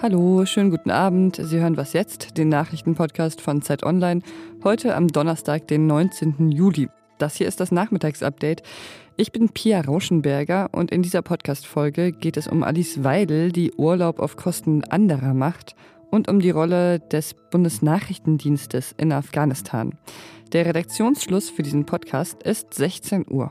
Hallo, schönen guten Abend. Sie hören was jetzt, den Nachrichtenpodcast von Zeit Online, heute am Donnerstag, den 19. Juli. Das hier ist das Nachmittagsupdate. Ich bin Pia Rauschenberger und in dieser Podcast-Folge geht es um Alice Weidel, die Urlaub auf Kosten anderer macht und um die Rolle des Bundesnachrichtendienstes in Afghanistan. Der Redaktionsschluss für diesen Podcast ist 16 Uhr.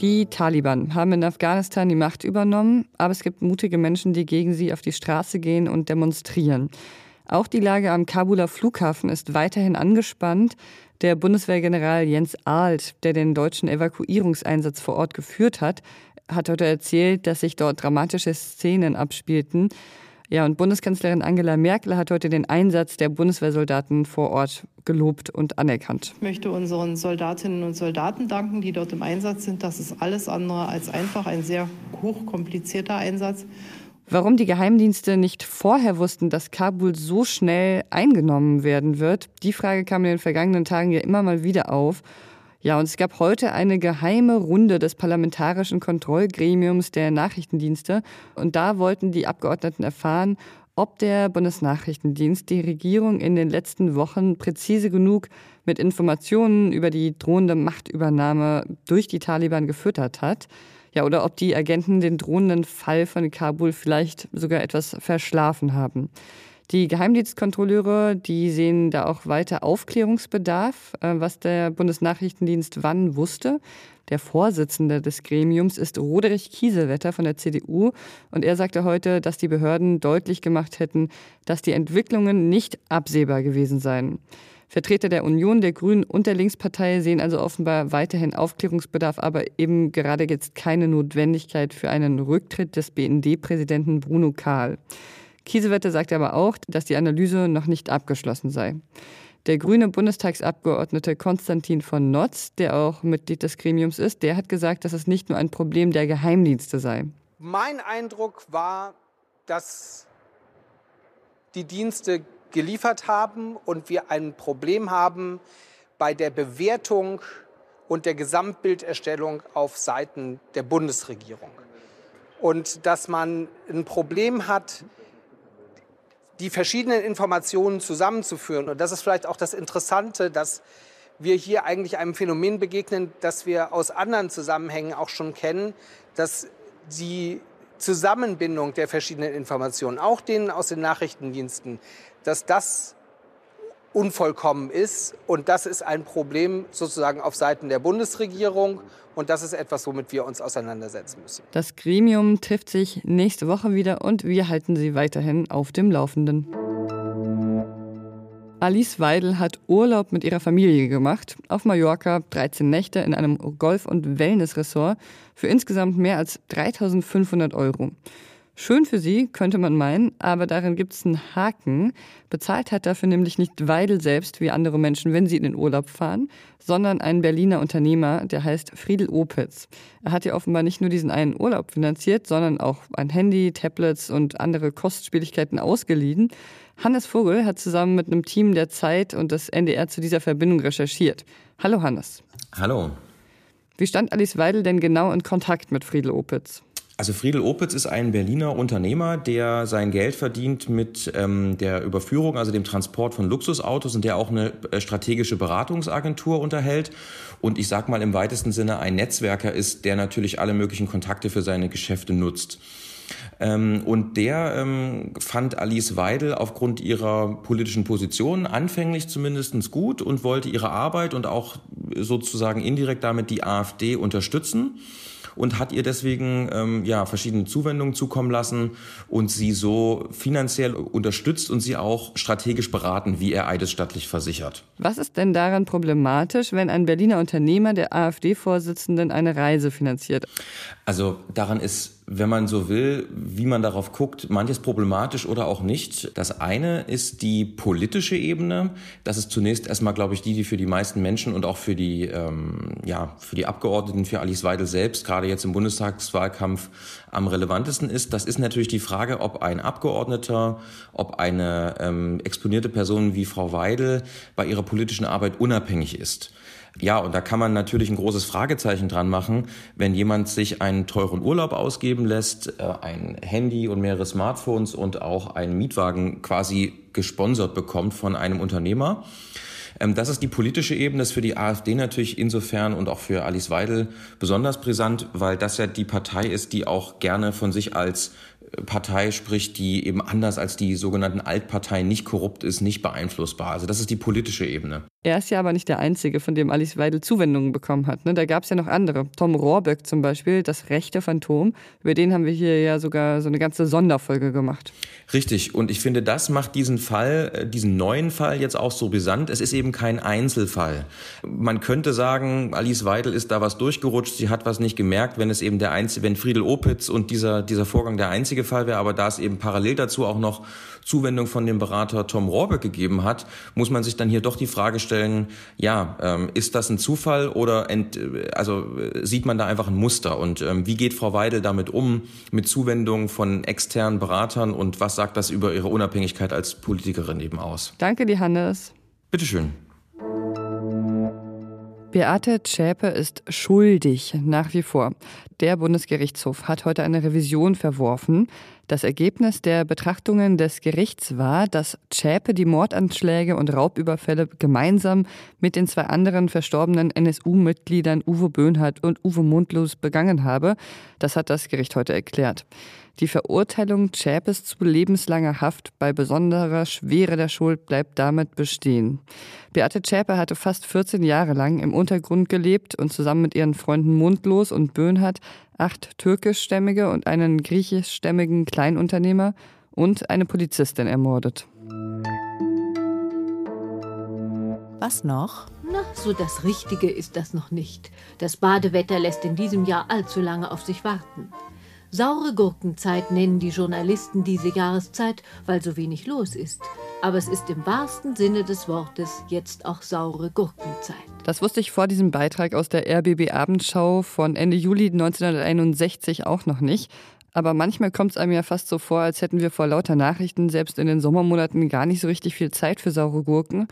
Die Taliban haben in Afghanistan die Macht übernommen, aber es gibt mutige Menschen, die gegen sie auf die Straße gehen und demonstrieren. Auch die Lage am Kabuler Flughafen ist weiterhin angespannt. Der Bundeswehrgeneral Jens Ahlt, der den deutschen Evakuierungseinsatz vor Ort geführt hat, hat heute erzählt, dass sich dort dramatische Szenen abspielten. Ja, und Bundeskanzlerin Angela Merkel hat heute den Einsatz der Bundeswehrsoldaten vor Ort gelobt und anerkannt. Ich möchte unseren Soldatinnen und Soldaten danken, die dort im Einsatz sind. Das ist alles andere als einfach ein sehr hochkomplizierter Einsatz. Warum die Geheimdienste nicht vorher wussten, dass Kabul so schnell eingenommen werden wird, die Frage kam in den vergangenen Tagen ja immer mal wieder auf. Ja, und es gab heute eine geheime Runde des parlamentarischen Kontrollgremiums der Nachrichtendienste. Und da wollten die Abgeordneten erfahren, ob der Bundesnachrichtendienst die Regierung in den letzten Wochen präzise genug mit Informationen über die drohende Machtübernahme durch die Taliban gefüttert hat. Ja, oder ob die Agenten den drohenden Fall von Kabul vielleicht sogar etwas verschlafen haben. Die Geheimdienstkontrolleure, die sehen da auch weiter Aufklärungsbedarf, äh, was der Bundesnachrichtendienst wann wusste. Der Vorsitzende des Gremiums ist Roderich Kiesewetter von der CDU und er sagte heute, dass die Behörden deutlich gemacht hätten, dass die Entwicklungen nicht absehbar gewesen seien. Vertreter der Union, der Grünen und der Linkspartei sehen also offenbar weiterhin Aufklärungsbedarf, aber eben gerade jetzt keine Notwendigkeit für einen Rücktritt des BND-Präsidenten Bruno Kahl. Kiesewetter sagt aber auch, dass die Analyse noch nicht abgeschlossen sei. Der grüne Bundestagsabgeordnete Konstantin von Notz, der auch Mitglied des Gremiums ist, der hat gesagt, dass es nicht nur ein Problem der Geheimdienste sei. Mein Eindruck war, dass die Dienste geliefert haben und wir ein Problem haben bei der Bewertung und der Gesamtbilderstellung auf Seiten der Bundesregierung. Und dass man ein Problem hat, die verschiedenen Informationen zusammenzuführen. Und das ist vielleicht auch das Interessante, dass wir hier eigentlich einem Phänomen begegnen, das wir aus anderen Zusammenhängen auch schon kennen, dass die Zusammenbindung der verschiedenen Informationen, auch denen aus den Nachrichtendiensten, dass das unvollkommen ist. Und das ist ein Problem sozusagen auf Seiten der Bundesregierung. Und das ist etwas, womit wir uns auseinandersetzen müssen. Das Gremium trifft sich nächste Woche wieder und wir halten Sie weiterhin auf dem Laufenden. Alice Weidel hat Urlaub mit ihrer Familie gemacht. Auf Mallorca 13 Nächte in einem Golf- und Wellnessresort für insgesamt mehr als 3500 Euro. Schön für sie, könnte man meinen, aber darin gibt es einen Haken. Bezahlt hat dafür nämlich nicht Weidel selbst wie andere Menschen, wenn sie in den Urlaub fahren, sondern ein Berliner Unternehmer, der heißt Friedel Opitz. Er hat ja offenbar nicht nur diesen einen Urlaub finanziert, sondern auch ein Handy, Tablets und andere Kostspieligkeiten ausgeliehen. Hannes Vogel hat zusammen mit einem Team der Zeit und des NDR zu dieser Verbindung recherchiert. Hallo Hannes. Hallo. Wie stand Alice Weidel denn genau in Kontakt mit Friedel Opitz? Also Friedel Opitz ist ein Berliner Unternehmer, der sein Geld verdient mit ähm, der Überführung, also dem Transport von Luxusautos und der auch eine äh, strategische Beratungsagentur unterhält. Und ich sag mal im weitesten Sinne ein Netzwerker ist, der natürlich alle möglichen Kontakte für seine Geschäfte nutzt. Ähm, und der ähm, fand Alice Weidel aufgrund ihrer politischen Position anfänglich zumindest gut und wollte ihre Arbeit und auch sozusagen indirekt damit die AfD unterstützen und hat ihr deswegen ähm, ja verschiedene Zuwendungen zukommen lassen und sie so finanziell unterstützt und sie auch strategisch beraten, wie er eidesstattlich versichert. Was ist denn daran problematisch, wenn ein Berliner Unternehmer der AfD-Vorsitzenden eine Reise finanziert? Also daran ist wenn man so will, wie man darauf guckt, manches problematisch oder auch nicht. Das eine ist die politische Ebene. Das ist zunächst erstmal, glaube ich, die, die für die meisten Menschen und auch für die, ähm, ja, für die Abgeordneten, für Alice Weidel selbst, gerade jetzt im Bundestagswahlkampf am relevantesten ist. Das ist natürlich die Frage, ob ein Abgeordneter, ob eine ähm, exponierte Person wie Frau Weidel bei ihrer politischen Arbeit unabhängig ist. Ja, und da kann man natürlich ein großes Fragezeichen dran machen, wenn jemand sich einen teuren Urlaub ausgeben lässt, äh, ein Handy und mehrere Smartphones und auch einen Mietwagen quasi gesponsert bekommt von einem Unternehmer. Ähm, das ist die politische Ebene, das ist für die AfD natürlich insofern und auch für Alice Weidel besonders brisant, weil das ja die Partei ist, die auch gerne von sich als Partei spricht, die eben anders als die sogenannten Altparteien nicht korrupt ist, nicht beeinflussbar. Also das ist die politische Ebene. Er ist ja aber nicht der Einzige, von dem Alice Weidel Zuwendungen bekommen hat. Ne? Da gab es ja noch andere. Tom Rohrböck zum Beispiel, das rechte Phantom. Über den haben wir hier ja sogar so eine ganze Sonderfolge gemacht. Richtig. Und ich finde, das macht diesen Fall, äh, diesen neuen Fall jetzt auch so brisant. Es ist eben kein Einzelfall. Man könnte sagen, Alice Weidel ist da was durchgerutscht, sie hat was nicht gemerkt, wenn es eben der einzige, wenn Friedel Opitz und dieser, dieser Vorgang der einzige Fall wäre. Aber da es eben parallel dazu auch noch Zuwendung von dem Berater Tom Rohrbeck gegeben hat, muss man sich dann hier doch die Frage stellen, ja, ähm, ist das ein Zufall oder ent, also äh, sieht man da einfach ein Muster und ähm, wie geht Frau Weidel damit um mit Zuwendung von externen Beratern und was sagt das über ihre Unabhängigkeit als Politikerin eben aus? Danke dir, Hannes. Bitteschön. Beate Zschäpe ist schuldig, nach wie vor. Der Bundesgerichtshof hat heute eine Revision verworfen. Das Ergebnis der Betrachtungen des Gerichts war, dass Zschäpe die Mordanschläge und Raubüberfälle gemeinsam mit den zwei anderen verstorbenen NSU-Mitgliedern Uwe Böhnhardt und Uwe Mundlos begangen habe. Das hat das Gericht heute erklärt. Die Verurteilung Zschäpes zu lebenslanger Haft bei besonderer Schwere der Schuld bleibt damit bestehen. Beate Zschäpe hatte fast 14 Jahre lang im Untergrund gelebt und zusammen mit ihren Freunden Mundlos und Böhnhardt acht türkischstämmige und einen griechischstämmigen Kleinunternehmer und eine Polizistin ermordet. Was noch? Na, so das Richtige ist das noch nicht. Das Badewetter lässt in diesem Jahr allzu lange auf sich warten. Saure Gurkenzeit nennen die Journalisten diese Jahreszeit, weil so wenig los ist. Aber es ist im wahrsten Sinne des Wortes jetzt auch saure Gurkenzeit. Das wusste ich vor diesem Beitrag aus der RBB Abendschau von Ende Juli 1961 auch noch nicht. Aber manchmal kommt es einem ja fast so vor, als hätten wir vor lauter Nachrichten selbst in den Sommermonaten gar nicht so richtig viel Zeit für saure Gurken.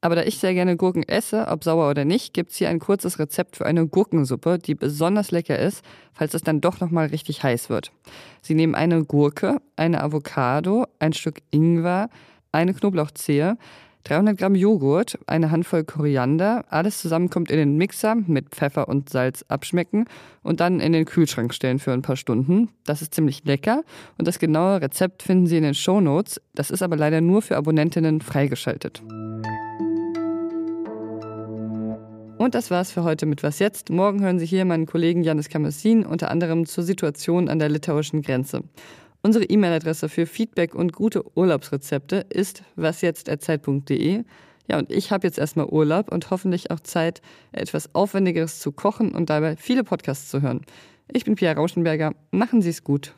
Aber da ich sehr gerne Gurken esse, ob sauer oder nicht, gibt es hier ein kurzes Rezept für eine Gurkensuppe, die besonders lecker ist, falls es dann doch nochmal richtig heiß wird. Sie nehmen eine Gurke, eine Avocado, ein Stück Ingwer, eine Knoblauchzehe, 300 Gramm Joghurt, eine Handvoll Koriander, alles zusammen kommt in den Mixer mit Pfeffer und Salz abschmecken und dann in den Kühlschrank stellen für ein paar Stunden. Das ist ziemlich lecker und das genaue Rezept finden Sie in den Show Notes. Das ist aber leider nur für Abonnentinnen freigeschaltet. Und das war's für heute mit Was jetzt. Morgen hören Sie hier meinen Kollegen Janis Kamassin unter anderem zur Situation an der litauischen Grenze. Unsere E-Mail-Adresse für Feedback und gute Urlaubsrezepte ist wasjetzt.zeit.de. Ja, und ich habe jetzt erstmal Urlaub und hoffentlich auch Zeit, etwas Aufwendigeres zu kochen und dabei viele Podcasts zu hören. Ich bin Pia Rauschenberger. Machen Sie es gut.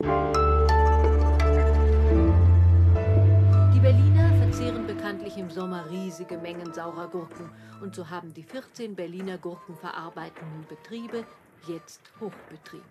Sommer riesige Mengen saurer Gurken und so haben die 14 Berliner gurkenverarbeitenden Betriebe jetzt Hochbetrieb.